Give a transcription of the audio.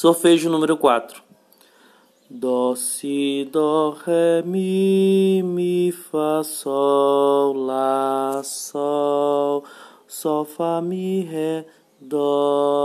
Solfejo número 4. Dó, si, dó, ré, mi, mi, fá, sol, lá, sol, sol, fá, mi, ré, dó.